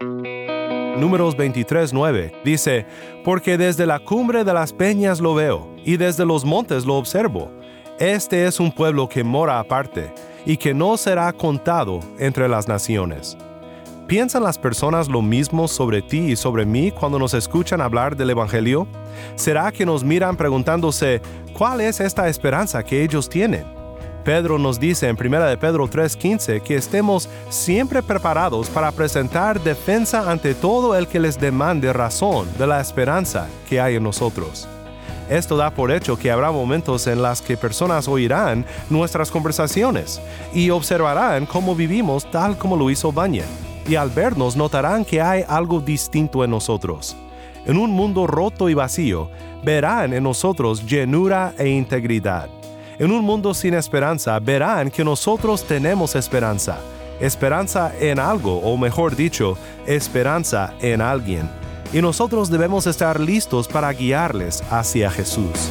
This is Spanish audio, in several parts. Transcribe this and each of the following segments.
Números 23:9 dice, Porque desde la cumbre de las peñas lo veo, y desde los montes lo observo. Este es un pueblo que mora aparte, y que no será contado entre las naciones. ¿Piensan las personas lo mismo sobre ti y sobre mí cuando nos escuchan hablar del Evangelio? ¿Será que nos miran preguntándose, ¿cuál es esta esperanza que ellos tienen? Pedro nos dice en 1 de Pedro 3:15 que estemos siempre preparados para presentar defensa ante todo el que les demande razón de la esperanza que hay en nosotros. Esto da por hecho que habrá momentos en los que personas oirán nuestras conversaciones y observarán cómo vivimos tal como lo hizo Bunyan y al vernos notarán que hay algo distinto en nosotros. En un mundo roto y vacío, verán en nosotros llenura e integridad. En un mundo sin esperanza, verán que nosotros tenemos esperanza. Esperanza en algo, o mejor dicho, esperanza en alguien. Y nosotros debemos estar listos para guiarles hacia Jesús.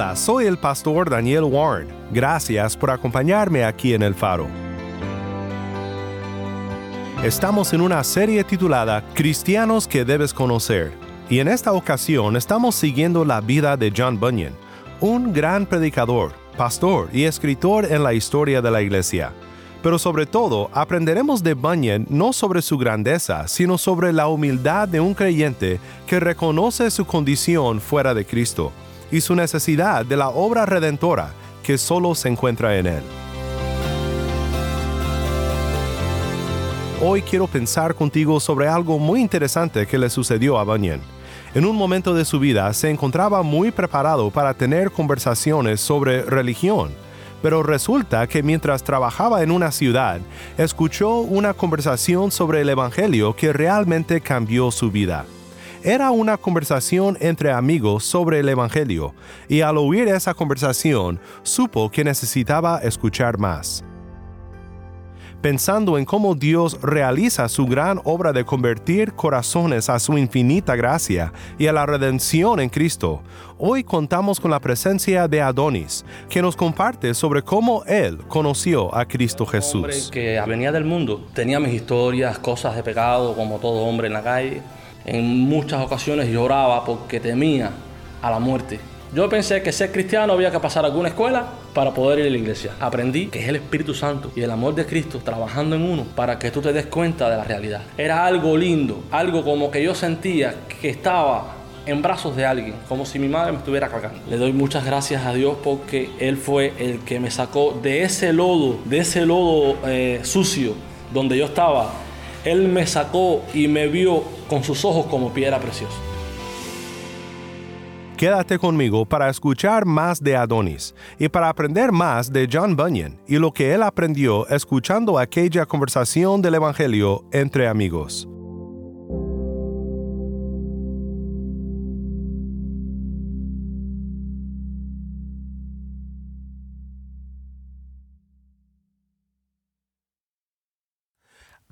Hola, soy el pastor Daniel Warren. Gracias por acompañarme aquí en el faro. Estamos en una serie titulada Cristianos que debes conocer, y en esta ocasión estamos siguiendo la vida de John Bunyan, un gran predicador, pastor y escritor en la historia de la iglesia. Pero sobre todo aprenderemos de Bunyan no sobre su grandeza, sino sobre la humildad de un creyente que reconoce su condición fuera de Cristo y su necesidad de la obra redentora que solo se encuentra en Él. Hoy quiero pensar contigo sobre algo muy interesante que le sucedió a Bunyan. En un momento de su vida se encontraba muy preparado para tener conversaciones sobre religión, pero resulta que mientras trabajaba en una ciudad, escuchó una conversación sobre el Evangelio que realmente cambió su vida. Era una conversación entre amigos sobre el Evangelio, y al oír esa conversación supo que necesitaba escuchar más. Pensando en cómo Dios realiza su gran obra de convertir corazones a su infinita gracia y a la redención en Cristo, hoy contamos con la presencia de Adonis, que nos comparte sobre cómo él conoció a Cristo Jesús. Hombre que venía del mundo, tenía mis historias, cosas de pecado como todo hombre en la calle en muchas ocasiones lloraba porque temía a la muerte. Yo pensé que ser cristiano había que pasar alguna escuela para poder ir a la iglesia. Aprendí que es el Espíritu Santo y el amor de Cristo trabajando en uno para que tú te des cuenta de la realidad. Era algo lindo, algo como que yo sentía que estaba en brazos de alguien, como si mi madre me estuviera cargando. Le doy muchas gracias a Dios porque Él fue el que me sacó de ese lodo, de ese lodo eh, sucio donde yo estaba él me sacó y me vio con sus ojos como piedra preciosa. Quédate conmigo para escuchar más de Adonis y para aprender más de John Bunyan y lo que él aprendió escuchando aquella conversación del Evangelio entre amigos.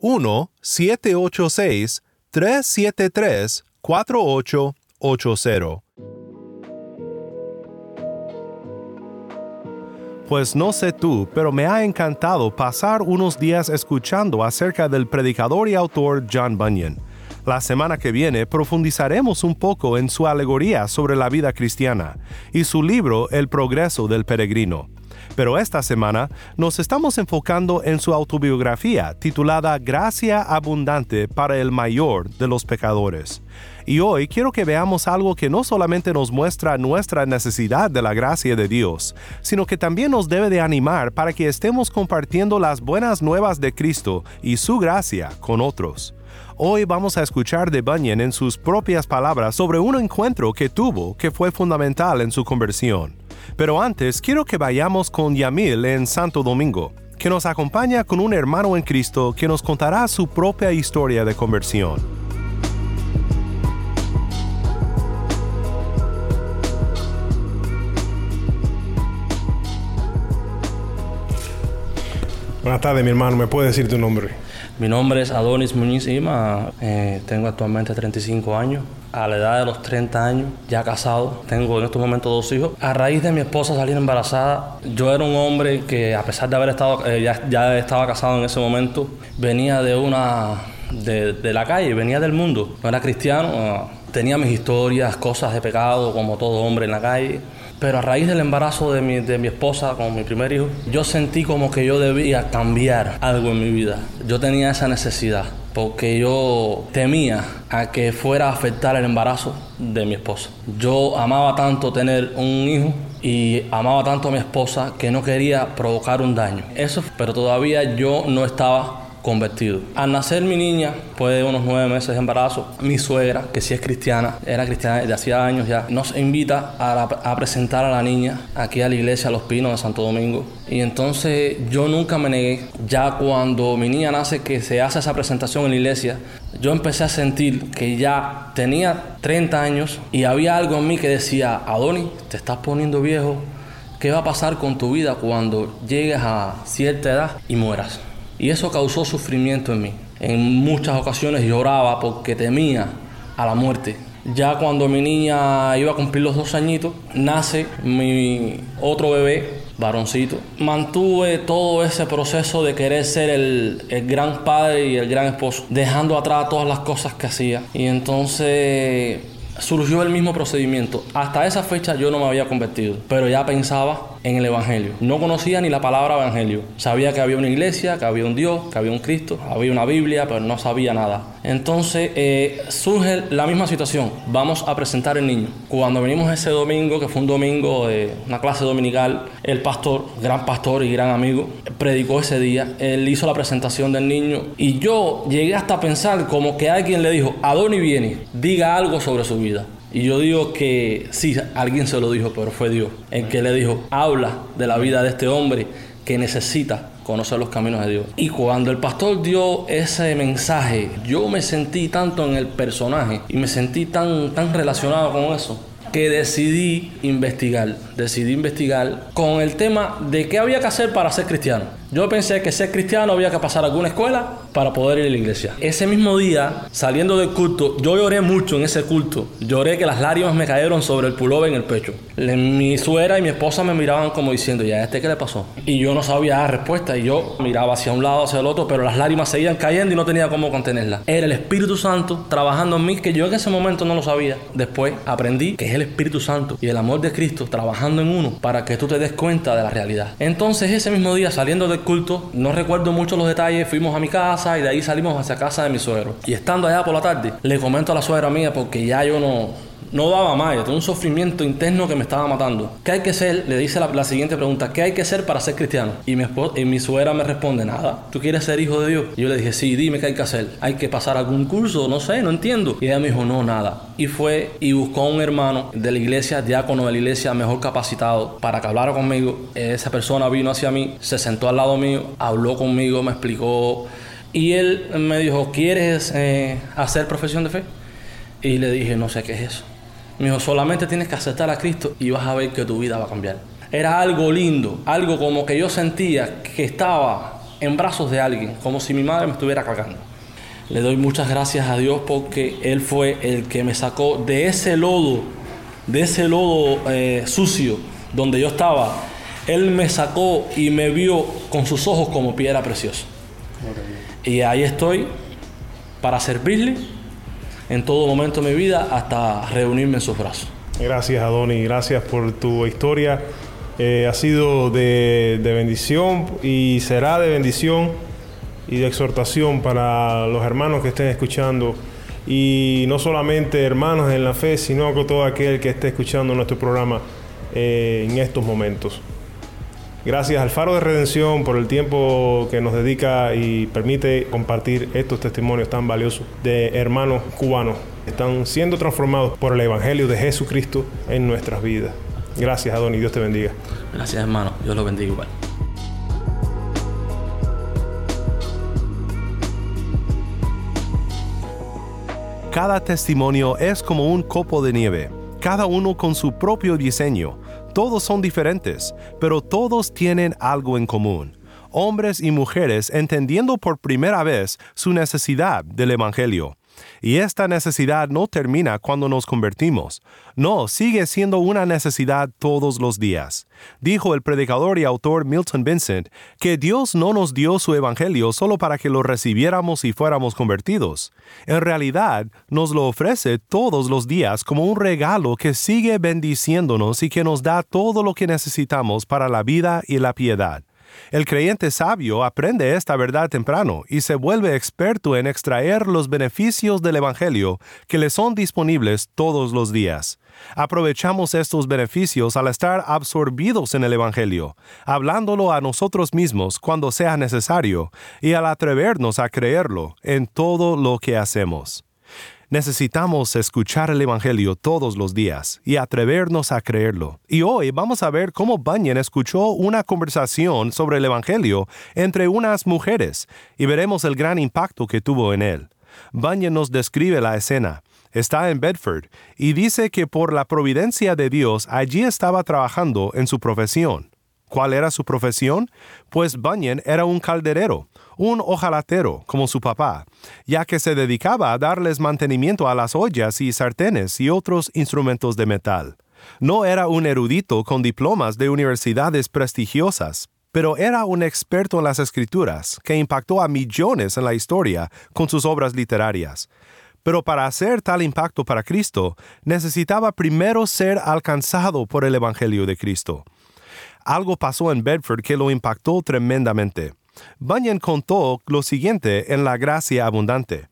1-786-373-4880. Pues no sé tú, pero me ha encantado pasar unos días escuchando acerca del predicador y autor John Bunyan. La semana que viene profundizaremos un poco en su alegoría sobre la vida cristiana y su libro El progreso del peregrino. Pero esta semana nos estamos enfocando en su autobiografía titulada Gracia Abundante para el Mayor de los Pecadores. Y hoy quiero que veamos algo que no solamente nos muestra nuestra necesidad de la gracia de Dios, sino que también nos debe de animar para que estemos compartiendo las buenas nuevas de Cristo y su gracia con otros. Hoy vamos a escuchar de Bunyan en sus propias palabras sobre un encuentro que tuvo que fue fundamental en su conversión. Pero antes quiero que vayamos con Yamil en Santo Domingo, que nos acompaña con un hermano en Cristo que nos contará su propia historia de conversión. Buenas tardes, mi hermano. ¿Me puede decir tu nombre? Mi nombre es Adonis Muñiz Ima. Eh, tengo actualmente 35 años. A la edad de los 30 años, ya casado, tengo en estos momentos dos hijos. A raíz de mi esposa salir embarazada, yo era un hombre que, a pesar de haber estado, eh, ya, ya, estaba casado en ese momento, venía de una. De, de la calle, venía del mundo. No era cristiano, tenía mis historias, cosas de pecado, como todo hombre en la calle pero a raíz del embarazo de mi, de mi esposa con mi primer hijo, yo sentí como que yo debía cambiar algo en mi vida. Yo tenía esa necesidad porque yo temía a que fuera a afectar el embarazo de mi esposa. Yo amaba tanto tener un hijo y amaba tanto a mi esposa que no quería provocar un daño. Eso, pero todavía yo no estaba convertido. Al nacer mi niña, después de unos nueve meses de embarazo, mi suegra, que sí es cristiana, era cristiana desde hacía años ya, nos invita a, presentar a la niña aquí a la iglesia Los Pinos de Santo Domingo. Y entonces yo nunca me negué. Ya cuando mi niña nace, que se hace esa presentación en la iglesia, yo empecé a sentir que ya tenía 30 años y había algo en mí que decía, Adoni, te estás poniendo viejo, ¿qué va a pasar con tu vida cuando llegues a cierta edad y mueras? Y eso causó sufrimiento en mí. En muchas ocasiones lloraba porque temía a la muerte. Ya cuando mi niña iba a cumplir los dos añitos, nace mi otro bebé, varoncito. Mantuve todo ese proceso de querer ser el, el, gran padre y el gran esposo, dejando atrás todas las cosas que hacía. Y entonces surgió el mismo procedimiento. Hasta esa fecha yo no me había convertido, pero ya pensaba en el Evangelio. No conocía ni la palabra Evangelio. Sabía que había una iglesia, que había un Dios, que había un Cristo, había una Biblia, pero no sabía nada. Entonces eh, surge la misma situación. Vamos a presentar el niño. Cuando venimos ese domingo, que fue un domingo de una clase dominical, el pastor, gran pastor y gran amigo, predicó ese día. Él hizo la presentación del niño y yo llegué hasta pensar como que alguien le dijo, Adoni viene, diga algo sobre su vida. Y yo digo que sí, alguien se lo dijo, pero fue Dios el que le dijo, habla de la vida de este hombre que necesita conocer los caminos de Dios. Y cuando el pastor dio ese mensaje, yo me sentí tanto en el personaje y me sentí tan, tan relacionado con eso que decidí investigar. Decidí investigar con el tema de qué había que hacer para ser cristiano. Yo pensé que ser cristiano había que pasar alguna escuela para poder ir a la iglesia. Ese mismo día, saliendo del culto, yo lloré mucho en ese culto. Lloré que las lágrimas me cayeron sobre el pullover en el pecho. Mi suegra y mi esposa me miraban como diciendo, ¿ya este qué le pasó? Y yo no sabía dar respuesta y yo miraba hacia un lado, hacia el otro, pero las lágrimas seguían cayendo y no tenía cómo contenerlas. Era el Espíritu Santo trabajando en mí, que yo en ese momento no lo sabía. Después aprendí que el Espíritu Santo y el amor de Cristo trabajando en uno para que tú te des cuenta de la realidad. Entonces ese mismo día, saliendo de culto, no recuerdo mucho los detalles, fuimos a mi casa y de ahí salimos hacia casa de mi suegro. Y estando allá por la tarde, le comento a la suegra mía porque ya yo no, no daba más, yo tenía un sufrimiento interno que me estaba matando. ¿Qué hay que ser? Le dice la, siguiente pregunta, ¿qué hay que ser para ser cristiano? Y mi, y mi suegra me responde, nada, ¿tú quieres ser hijo de Dios? Y yo le dije, sí, dime qué hay que hacer. ¿Hay que pasar algún curso? No sé, no entiendo. Y ella me dijo, no, nada. Y fue y buscó a un hermano de la iglesia, diácono de la iglesia, mejor capacitado, para que hablara conmigo. Esa persona vino hacia mí, se sentó al lado mío, habló conmigo, me explicó. Y él me dijo, ¿quieres eh, hacer profesión de fe? Y le dije, no sé qué es eso. Me dijo, solamente tienes que aceptar a Cristo y vas a ver que tu vida va a cambiar. Era algo lindo, algo como que yo sentía que estaba en brazos de alguien, como si mi madre me estuviera cagando. Le doy muchas gracias a Dios porque Él fue el que me sacó de ese lodo, de ese lodo eh, sucio donde yo estaba Él me sacó y me vio con sus ojos como piedra preciosa. Y ahí estoy para servirle en todo momento de mi vida hasta reunirme en sus brazos. Gracias, Adoni. Gracias por tu historia. Eh, ha sido de, de bendición y será de bendición y de exhortación para los hermanos que estén escuchando. Y no solamente hermanos en la fe, sino con todo aquel que esté escuchando nuestro programa eh, en estos momentos. Gracias al Faro de Redención por el tiempo que nos dedica y permite compartir estos testimonios tan valiosos de hermanos cubanos que están siendo transformados por el Evangelio de Jesucristo en nuestras vidas. Gracias, Adón, y Dios te bendiga. Gracias, hermano. Dios lo bendiga igual. Cada testimonio es como un copo de nieve, cada uno con su propio diseño. Todos son diferentes, pero todos tienen algo en común. Hombres y mujeres entendiendo por primera vez su necesidad del Evangelio. Y esta necesidad no termina cuando nos convertimos. No, sigue siendo una necesidad todos los días. Dijo el predicador y autor Milton Vincent que Dios no nos dio su Evangelio solo para que lo recibiéramos y fuéramos convertidos. En realidad, nos lo ofrece todos los días como un regalo que sigue bendiciéndonos y que nos da todo lo que necesitamos para la vida y la piedad. El creyente sabio aprende esta verdad temprano y se vuelve experto en extraer los beneficios del Evangelio que le son disponibles todos los días. Aprovechamos estos beneficios al estar absorbidos en el Evangelio, hablándolo a nosotros mismos cuando sea necesario y al atrevernos a creerlo en todo lo que hacemos. Necesitamos escuchar el Evangelio todos los días y atrevernos a creerlo. Y hoy vamos a ver cómo Bunyan escuchó una conversación sobre el Evangelio entre unas mujeres y veremos el gran impacto que tuvo en él. Bunyan nos describe la escena. Está en Bedford y dice que por la providencia de Dios allí estaba trabajando en su profesión. ¿Cuál era su profesión? Pues Bunyan era un calderero, un ojalatero como su papá, ya que se dedicaba a darles mantenimiento a las ollas y sartenes y otros instrumentos de metal. No era un erudito con diplomas de universidades prestigiosas, pero era un experto en las escrituras que impactó a millones en la historia con sus obras literarias. Pero para hacer tal impacto para Cristo, necesitaba primero ser alcanzado por el Evangelio de Cristo. Algo pasó en Bedford que lo impactó tremendamente. Bunyan contó lo siguiente en La Gracia Abundante.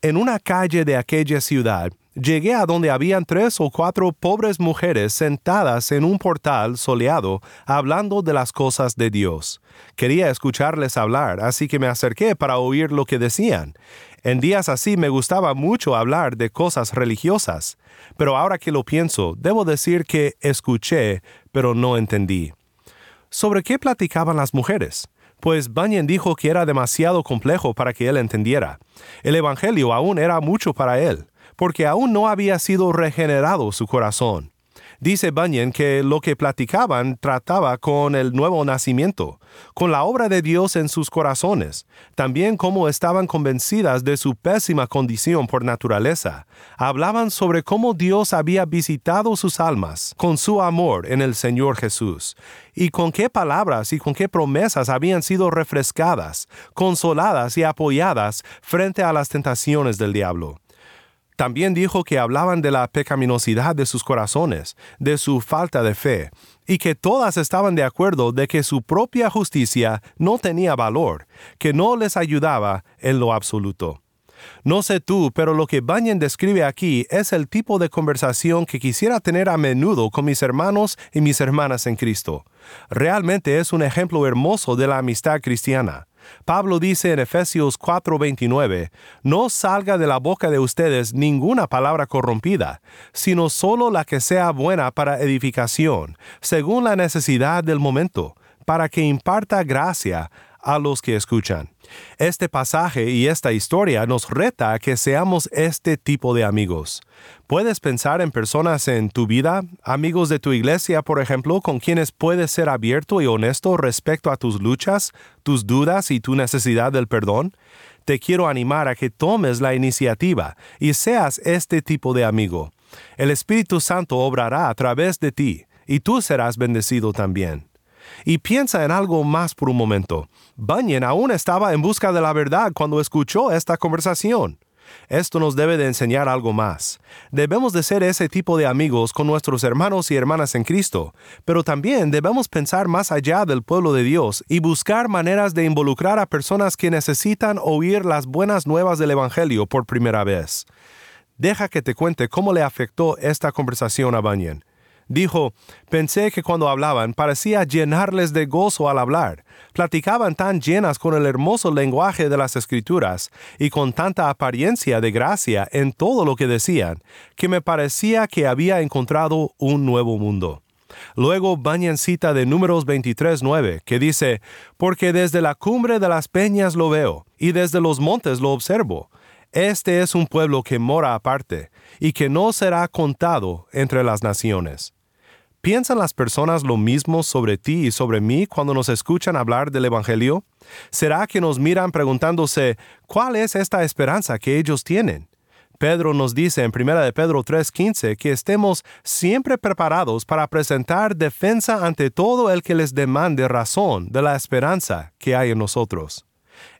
En una calle de aquella ciudad, llegué a donde habían tres o cuatro pobres mujeres sentadas en un portal soleado hablando de las cosas de Dios. Quería escucharles hablar, así que me acerqué para oír lo que decían. En días así me gustaba mucho hablar de cosas religiosas, pero ahora que lo pienso, debo decir que escuché, pero no entendí. ¿Sobre qué platicaban las mujeres? Pues Bunyan dijo que era demasiado complejo para que él entendiera. El Evangelio aún era mucho para él, porque aún no había sido regenerado su corazón. Dice Bunyan que lo que platicaban trataba con el nuevo nacimiento, con la obra de Dios en sus corazones, también cómo estaban convencidas de su pésima condición por naturaleza. Hablaban sobre cómo Dios había visitado sus almas con su amor en el Señor Jesús, y con qué palabras y con qué promesas habían sido refrescadas, consoladas y apoyadas frente a las tentaciones del diablo. También dijo que hablaban de la pecaminosidad de sus corazones, de su falta de fe, y que todas estaban de acuerdo de que su propia justicia no tenía valor, que no les ayudaba en lo absoluto. No sé tú, pero lo que Bunyan describe aquí es el tipo de conversación que quisiera tener a menudo con mis hermanos y mis hermanas en Cristo. Realmente es un ejemplo hermoso de la amistad cristiana. Pablo dice en Efesios 4:29, No salga de la boca de ustedes ninguna palabra corrompida, sino solo la que sea buena para edificación, según la necesidad del momento, para que imparta gracia a los que escuchan. Este pasaje y esta historia nos reta a que seamos este tipo de amigos. ¿Puedes pensar en personas en tu vida, amigos de tu iglesia, por ejemplo, con quienes puedes ser abierto y honesto respecto a tus luchas, tus dudas y tu necesidad del perdón? Te quiero animar a que tomes la iniciativa y seas este tipo de amigo. El Espíritu Santo obrará a través de ti y tú serás bendecido también. Y piensa en algo más por un momento. Bunyan aún estaba en busca de la verdad cuando escuchó esta conversación. Esto nos debe de enseñar algo más. Debemos de ser ese tipo de amigos con nuestros hermanos y hermanas en Cristo, pero también debemos pensar más allá del pueblo de Dios y buscar maneras de involucrar a personas que necesitan oír las buenas nuevas del Evangelio por primera vez. Deja que te cuente cómo le afectó esta conversación a Bunyan. Dijo, pensé que cuando hablaban parecía llenarles de gozo al hablar. Platicaban tan llenas con el hermoso lenguaje de las escrituras y con tanta apariencia de gracia en todo lo que decían, que me parecía que había encontrado un nuevo mundo. Luego Bunyan cita de Números 23.9, que dice, Porque desde la cumbre de las peñas lo veo, y desde los montes lo observo. Este es un pueblo que mora aparte, y que no será contado entre las naciones. ¿Piensan las personas lo mismo sobre ti y sobre mí cuando nos escuchan hablar del Evangelio? ¿Será que nos miran preguntándose, ¿cuál es esta esperanza que ellos tienen? Pedro nos dice en 1 de Pedro 3:15 que estemos siempre preparados para presentar defensa ante todo el que les demande razón de la esperanza que hay en nosotros.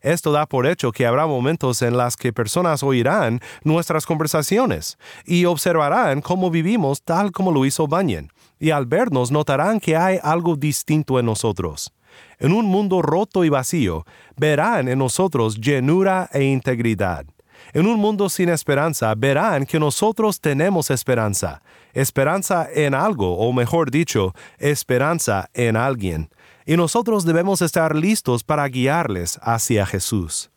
Esto da por hecho que habrá momentos en las que personas oirán nuestras conversaciones y observarán cómo vivimos tal como lo hizo Bunyan, y al vernos notarán que hay algo distinto en nosotros. En un mundo roto y vacío, verán en nosotros llenura e integridad. En un mundo sin esperanza, verán que nosotros tenemos esperanza, esperanza en algo, o mejor dicho, esperanza en alguien. Y nosotros debemos estar listos para guiarles hacia Jesús.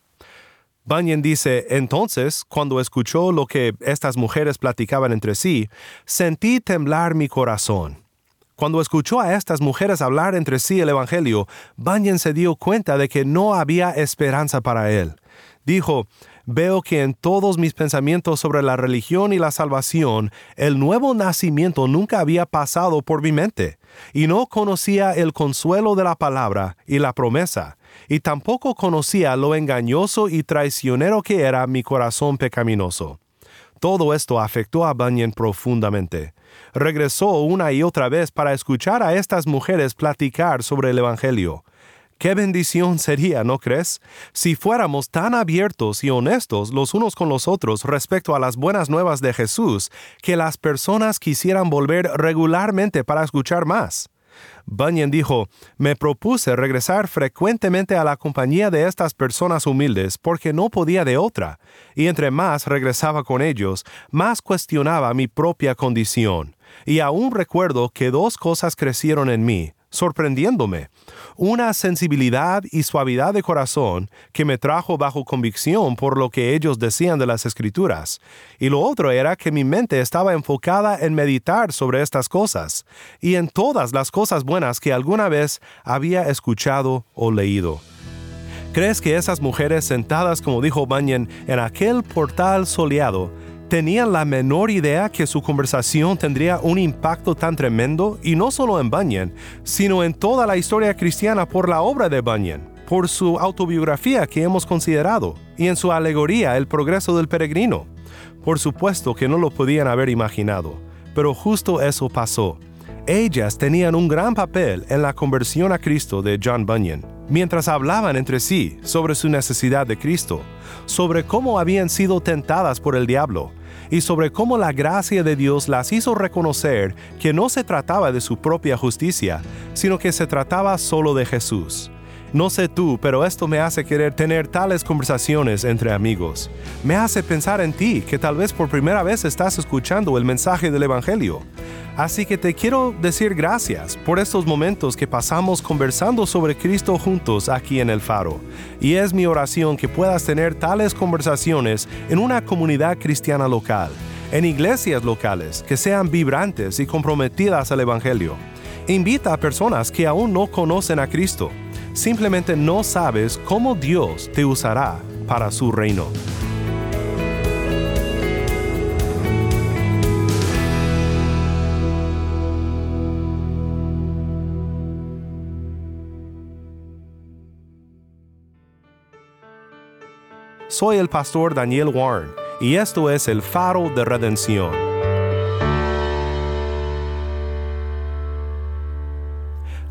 Bunyan dice, entonces, cuando escuchó lo que estas mujeres platicaban entre sí, sentí temblar mi corazón. Cuando escuchó a estas mujeres hablar entre sí el Evangelio, Bunyan se dio cuenta de que no había esperanza para él. Dijo, veo que en todos mis pensamientos sobre la religión y la salvación, el nuevo nacimiento nunca había pasado por mi mente, y no conocía el consuelo de la palabra y la promesa, y tampoco conocía lo engañoso y traicionero que era mi corazón pecaminoso. Todo esto afectó a Bunyan profundamente. Regresó una y otra vez para escuchar a estas mujeres platicar sobre el Evangelio. Qué bendición sería, ¿no crees? Si fuéramos tan abiertos y honestos los unos con los otros respecto a las buenas nuevas de Jesús, que las personas quisieran volver regularmente para escuchar más. Bunyan dijo, me propuse regresar frecuentemente a la compañía de estas personas humildes porque no podía de otra, y entre más regresaba con ellos, más cuestionaba mi propia condición. Y aún recuerdo que dos cosas crecieron en mí, sorprendiéndome. Una sensibilidad y suavidad de corazón que me trajo bajo convicción por lo que ellos decían de las escrituras. Y lo otro era que mi mente estaba enfocada en meditar sobre estas cosas y en todas las cosas buenas que alguna vez había escuchado o leído. ¿Crees que esas mujeres sentadas, como dijo Bunyan, en aquel portal soleado, tenían la menor idea que su conversación tendría un impacto tan tremendo, y no solo en Bunyan, sino en toda la historia cristiana por la obra de Bunyan, por su autobiografía que hemos considerado, y en su alegoría El progreso del peregrino. Por supuesto que no lo podían haber imaginado, pero justo eso pasó. Ellas tenían un gran papel en la conversión a Cristo de John Bunyan, mientras hablaban entre sí sobre su necesidad de Cristo, sobre cómo habían sido tentadas por el diablo, y sobre cómo la gracia de Dios las hizo reconocer que no se trataba de su propia justicia, sino que se trataba solo de Jesús. No sé tú, pero esto me hace querer tener tales conversaciones entre amigos. Me hace pensar en ti, que tal vez por primera vez estás escuchando el mensaje del Evangelio. Así que te quiero decir gracias por estos momentos que pasamos conversando sobre Cristo juntos aquí en el faro. Y es mi oración que puedas tener tales conversaciones en una comunidad cristiana local, en iglesias locales que sean vibrantes y comprometidas al Evangelio. Invita a personas que aún no conocen a Cristo. Simplemente no sabes cómo Dios te usará para su reino. Soy el pastor Daniel Warren y esto es el faro de redención.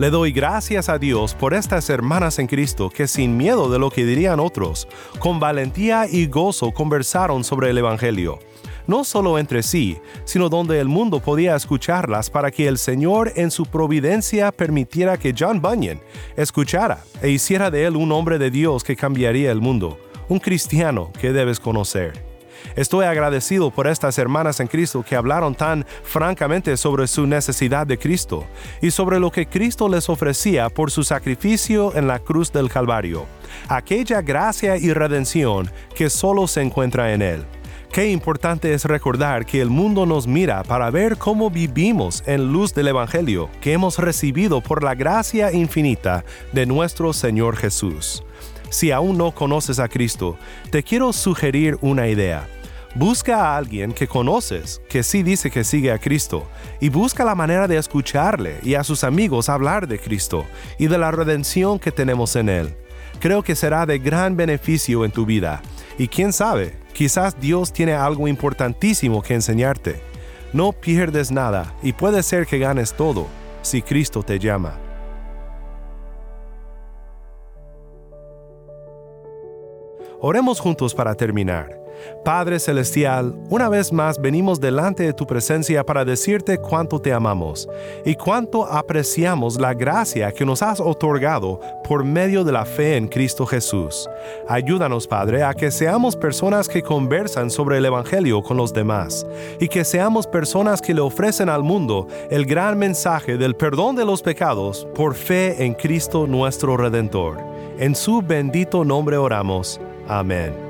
Le doy gracias a Dios por estas hermanas en Cristo que sin miedo de lo que dirían otros, con valentía y gozo conversaron sobre el Evangelio, no solo entre sí, sino donde el mundo podía escucharlas para que el Señor en su providencia permitiera que John Bunyan escuchara e hiciera de él un hombre de Dios que cambiaría el mundo, un cristiano que debes conocer. Estoy agradecido por estas hermanas en Cristo que hablaron tan francamente sobre su necesidad de Cristo y sobre lo que Cristo les ofrecía por su sacrificio en la cruz del Calvario, aquella gracia y redención que solo se encuentra en Él. Qué importante es recordar que el mundo nos mira para ver cómo vivimos en luz del Evangelio que hemos recibido por la gracia infinita de nuestro Señor Jesús. Si aún no conoces a Cristo, te quiero sugerir una idea. Busca a alguien que conoces, que sí dice que sigue a Cristo, y busca la manera de escucharle y a sus amigos hablar de Cristo y de la redención que tenemos en Él. Creo que será de gran beneficio en tu vida, y quién sabe, quizás Dios tiene algo importantísimo que enseñarte. No pierdes nada y puede ser que ganes todo si Cristo te llama. Oremos juntos para terminar. Padre Celestial, una vez más venimos delante de tu presencia para decirte cuánto te amamos y cuánto apreciamos la gracia que nos has otorgado por medio de la fe en Cristo Jesús. Ayúdanos, Padre, a que seamos personas que conversan sobre el Evangelio con los demás y que seamos personas que le ofrecen al mundo el gran mensaje del perdón de los pecados por fe en Cristo nuestro Redentor. En su bendito nombre oramos. Amén.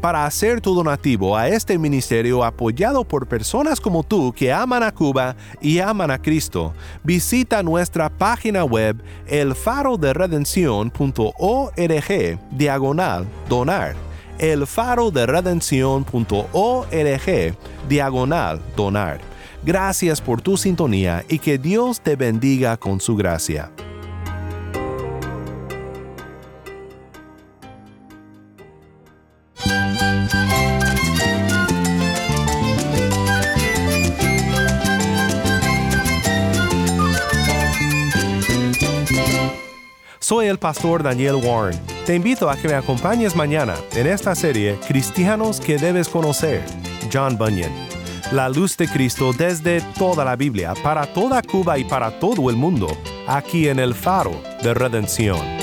Para hacer tu donativo a este ministerio apoyado por personas como tú que aman a Cuba y aman a Cristo, visita nuestra página web elfaroderedención.org diagonal donar elfaroderedención.org diagonal donar. Gracias por tu sintonía y que Dios te bendiga con su gracia. Pastor Daniel Warren. Te invito a que me acompañes mañana en esta serie Cristianos que debes conocer, John Bunyan. La luz de Cristo desde toda la Biblia, para toda Cuba y para todo el mundo, aquí en el faro de redención.